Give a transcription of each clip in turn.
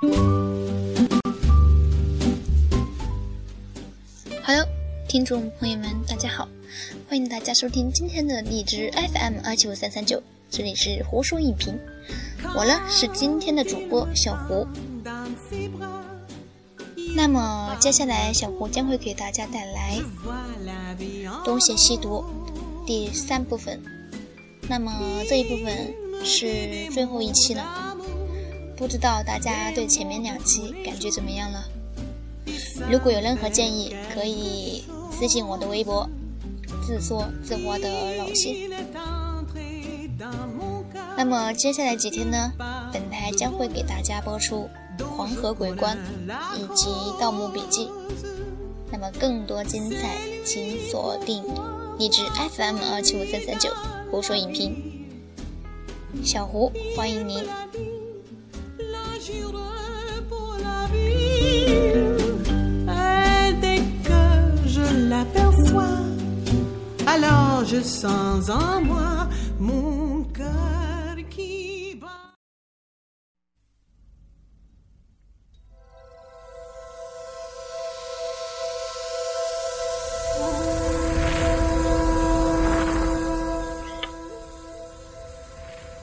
好哟听众朋友们，大家好，欢迎大家收听今天的荔枝 FM 二七五三三九，这里是胡说影评，我呢是今天的主播小胡。那么接下来小胡将会给大家带来《东邪西毒》第三部分。那么这一部分是最后一期了，不知道大家对前面两期感觉怎么样了？如果有任何建议，可以私信我的微博，自说自话的老谢。那么接下来几天呢，本台将会给大家播出《黄河鬼关》以及《盗墓笔记》。那么更多精彩，请锁定荔枝 FM 二七五三三九。胡说影评，小胡欢迎您。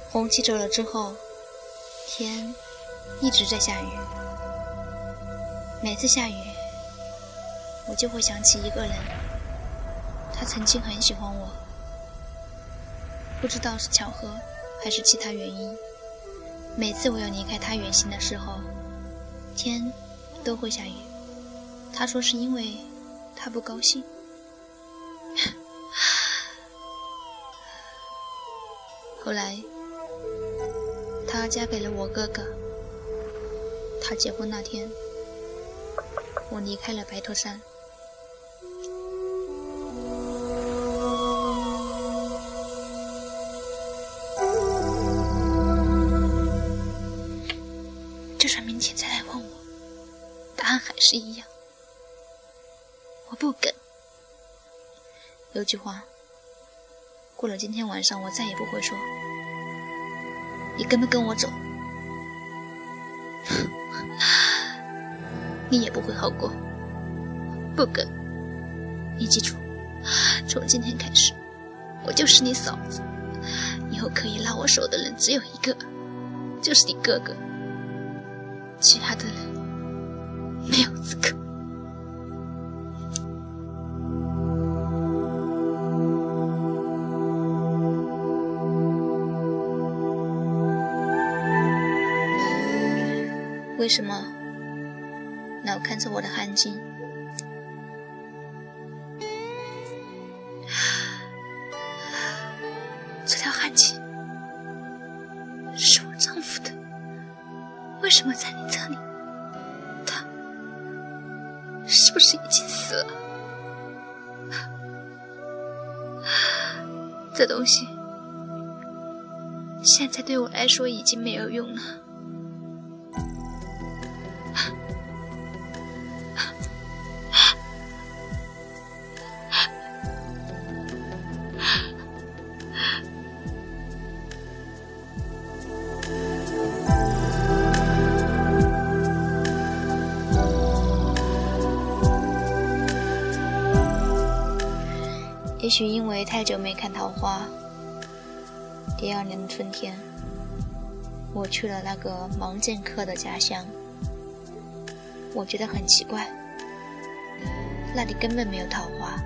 红旗走了之后，天一直在下雨。每次下雨，我就会想起一个人，他曾经很喜欢我。不知道是巧合还是其他原因，每次我要离开他远行的时候，天都会下雨。他说是因为他不高兴。后来。她嫁给了我哥哥。她结婚那天，我离开了白头山。就算明天再来问我，答案还是一样。我不梗。有句话，过了今天晚上，我再也不会说。你跟不跟我走，你也不会好过。不跟，你记住，从今天开始，我就是你嫂子。以后可以拉我手的人只有一个，就是你哥哥。其他的人没有资格。为什么老看着我的汗巾？这条汗巾是我丈夫的，为什么在你这里？他是不是已经死了？这东西现在对我来说已经没有用了。也许因为太久没看桃花，第二年的春天，我去了那个盲剑客的家乡。我觉得很奇怪，那里根本没有桃花。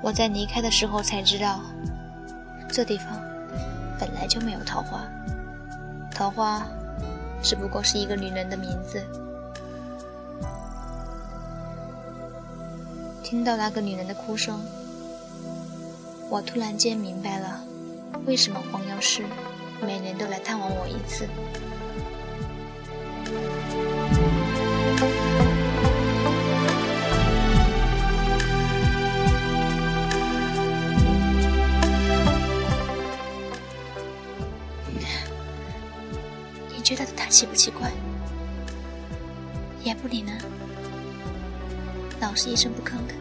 我在离开的时候才知道，这地方。来就没有桃花，桃花只不过是一个女人的名字。听到那个女人的哭声，我突然间明白了，为什么黄药师每年都来探望我一次。奇不奇怪？也不理呢？老是一声不吭的，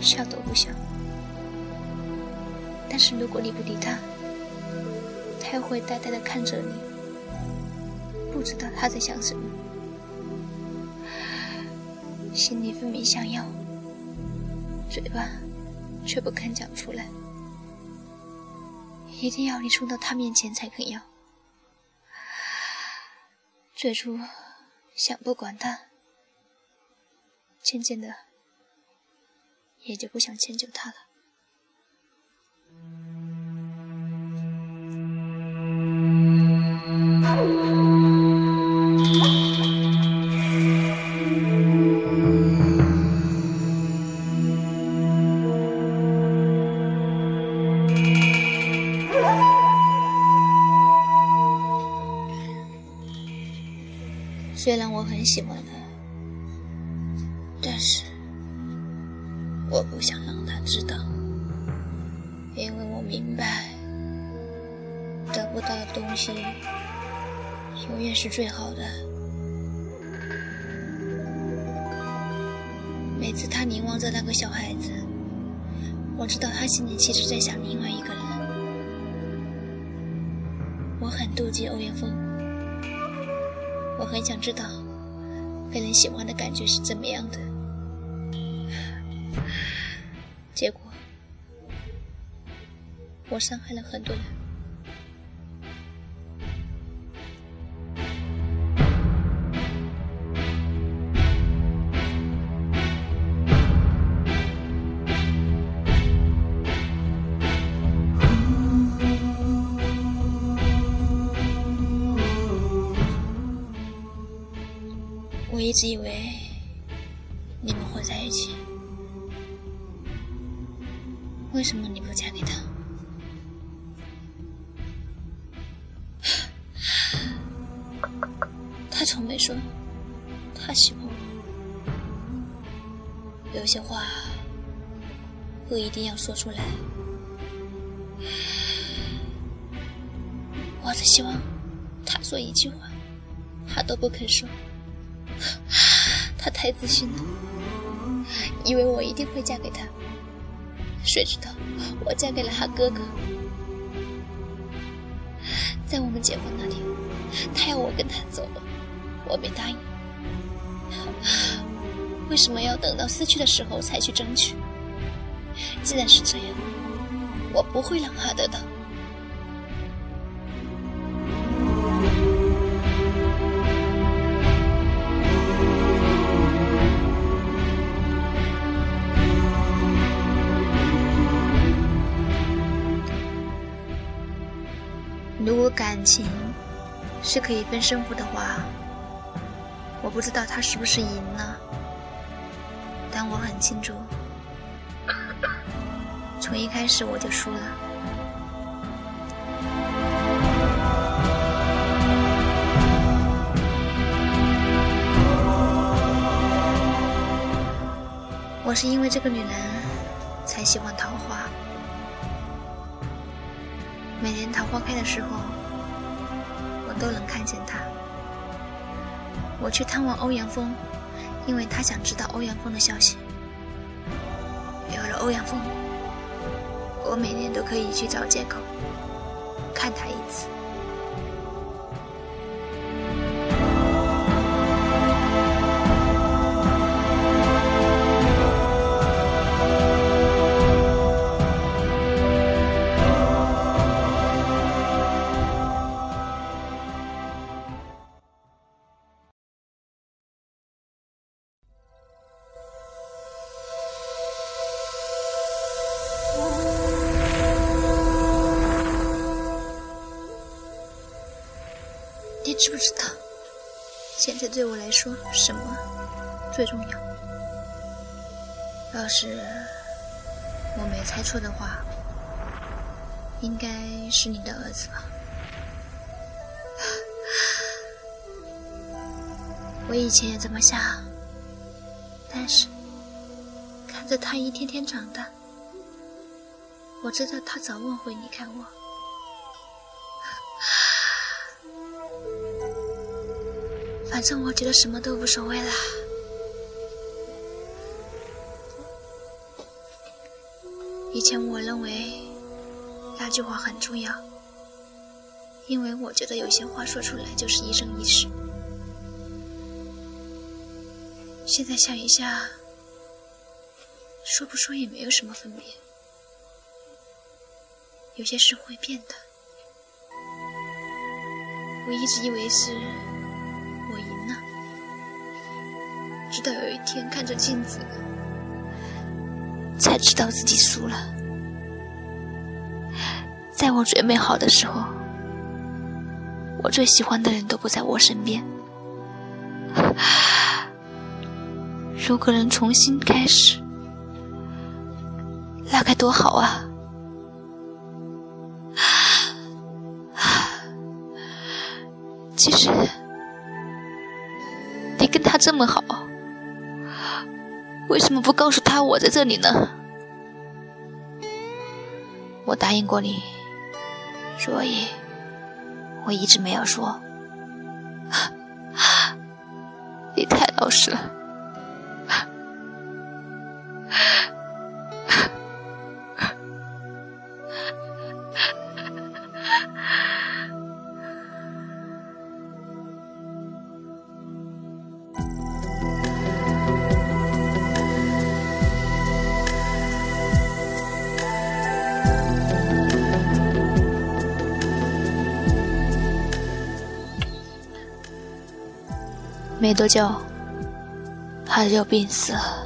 笑都不笑。但是如果你不理他，他又会呆呆的看着你，不知道他在想什么，心里分明想要，嘴巴却不肯讲出来，一定要你冲到他面前才肯要。最初想不管他，渐渐的也就不想迁就他了。他心里其实在想另外一个人。我很妒忌欧阳锋。我很想知道被人喜欢的感觉是怎么样的，结果我伤害了很多人。我一直以为你们会在一起，为什么你不嫁给他？他从没说他喜欢我，有些话不一定要说出来。我只希望他说一句话，他都不肯说。他太自信了，以为我一定会嫁给他。谁知道我嫁给了他哥哥。在我们结婚那天，他要我跟他走，我没答应。为什么要等到失去的时候才去争取？既然是这样，我不会让他得到。如果感情是可以分胜负的话，我不知道他是不是赢了，但我很清楚，从一开始我就输了。我是因为这个女人才喜欢每年桃花开的时候，我都能看见他。我去探望欧阳锋，因为他想知道欧阳锋的消息。有了欧阳锋，我每年都可以去找借口看他一次。说什么最重要？要是我没猜错的话，应该是你的儿子吧？我以前也这么想，但是看着他一天天长大，我知道他早晚会离开我。反正我觉得什么都无所谓啦以前我认为那句话很重要因为我觉得有些话说出来就是一生一世。现在想一下说不说也没有什么分别有些事会变的。我一直以为是直到有一天看着镜子，才知道自己输了。在我最美好的时候，我最喜欢的人都不在我身边。如果能重新开始，那该多好啊！其实，你跟他这么好，为什么不告诉他我在这里呢？我答应过你，所以我一直没有说。你太老实了。没多久，他就病死了。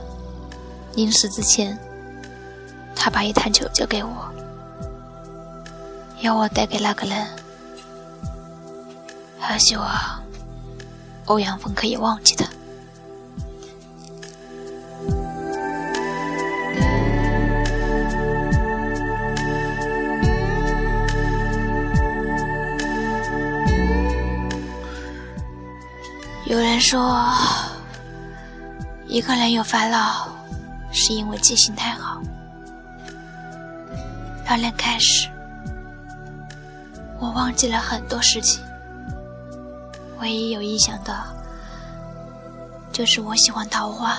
临死之前，他把一坛酒交给我，要我带给那个人，他希望欧阳锋可以忘记他。说，一个人有烦恼，是因为记性太好。热恋开始，我忘记了很多事情，唯一有印象的，就是我喜欢桃花。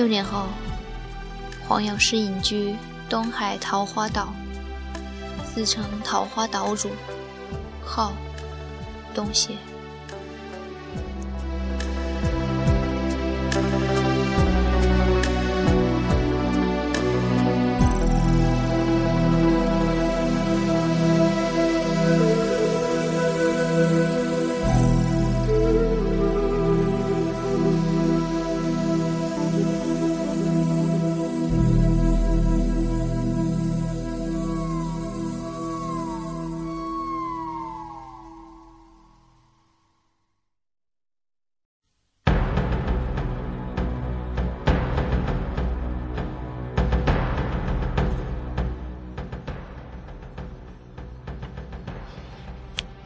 六年后，黄药师隐居东海桃花岛，自称桃花岛主，号东邪。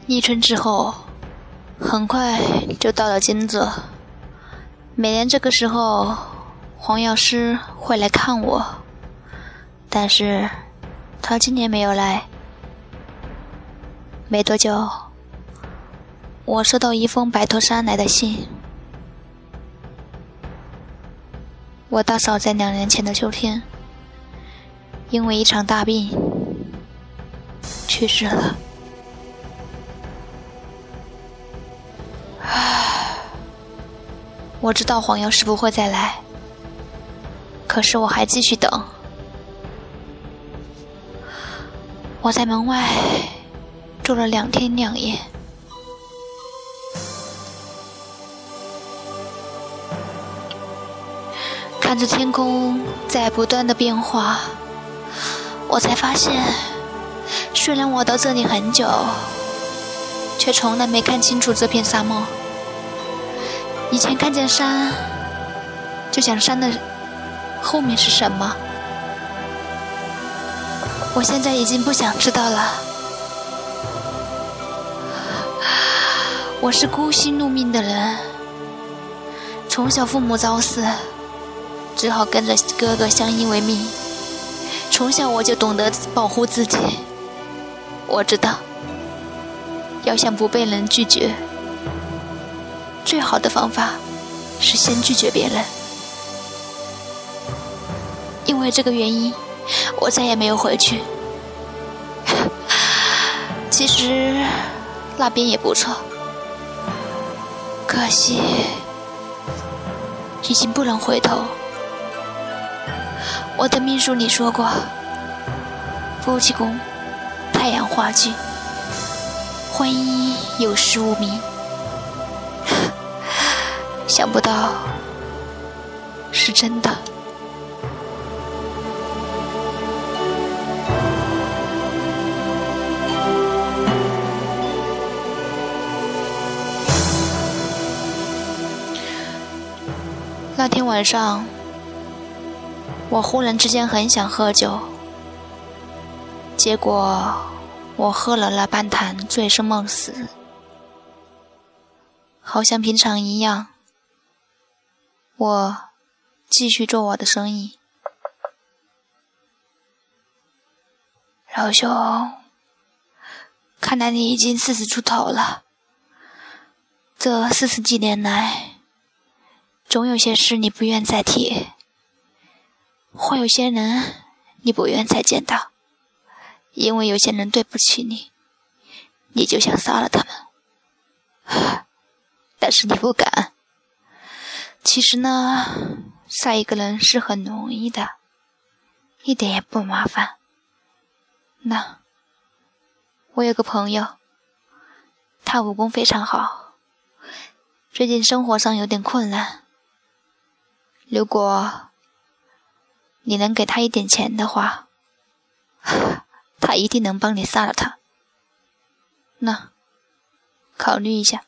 立春之后，很快就到了惊蛰。每年这个时候，黄药师会来看我，但是他今年没有来。没多久，我收到一封白头山来的信。我大嫂在两年前的秋天，因为一场大病去世了。我知道黄药师不会再来，可是我还继续等。我在门外住了两天两夜，看着天空在不断的变化，我才发现，虽然我到这里很久，却从来没看清楚这片沙漠。以前看见山，就想山的后面是什么。我现在已经不想知道了。我是孤心怒命的人，从小父母早死，只好跟着哥哥相依为命。从小我就懂得保护自己，我知道，要想不被人拒绝，最好的方法是先拒绝别人。因为这个原因，我再也没有回去。其实那边也不错，可惜已经不能回头。我的命书里说过，夫妻宫。太阳化忌，婚姻有失无名，想不到是真的。那天晚上，我忽然之间很想喝酒，结果。我喝了那半坛，醉生梦死，好像平常一样。我继续做我的生意。老兄，看来你已经四十出头了。这四十几年来，总有些事你不愿再提，或有些人你不愿再见到。因为有些人对不起你，你就想杀了他们，但是你不敢。其实呢，杀一个人是很容易的，一点也不麻烦。那，我有个朋友，他武功非常好，最近生活上有点困难。如果你能给他一点钱的话。他一定能帮你杀了他。那，考虑一下。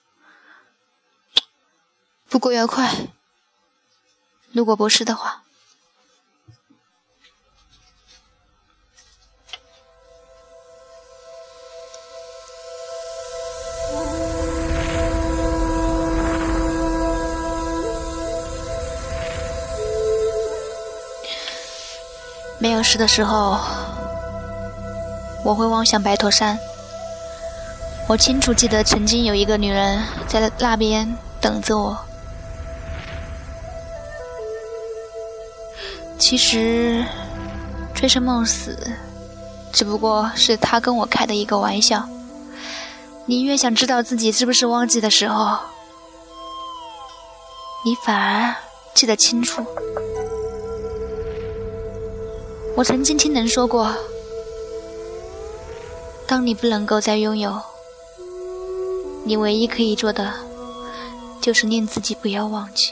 不过要快。如果不是的话，没有事的时候。我会望向白驼山。我清楚记得，曾经有一个女人在那边等着我。其实，醉生梦死，只不过是他跟我开的一个玩笑。你越想知道自己是不是忘记的时候，你反而记得清楚。我曾经听人说过。当你不能够再拥有，你唯一可以做的，就是令自己不要忘记。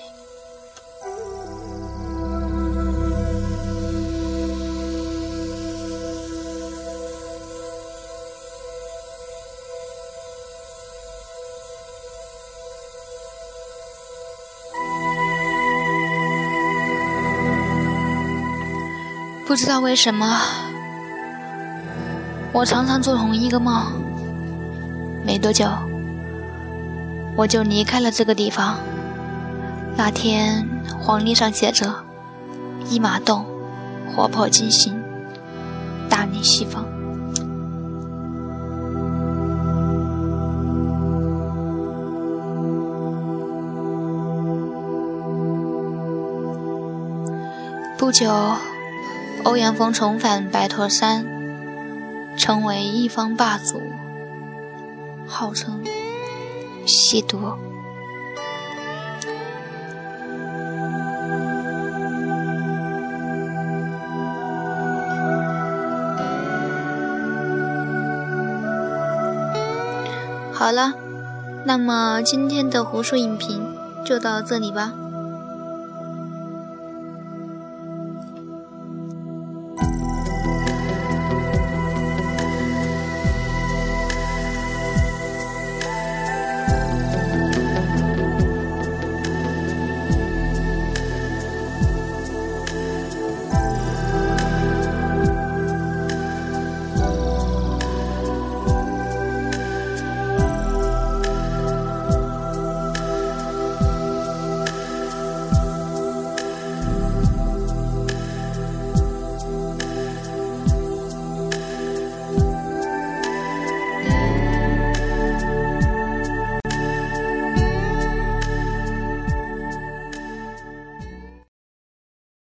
不知道为什么。我常常做同一个梦，没多久，我就离开了这个地方。那天黄历上写着“一马洞，活魄惊心，大逆西方”。不久，欧阳锋重返白驼山。成为一方霸主，号称西毒。好了，那么今天的胡说影评就到这里吧。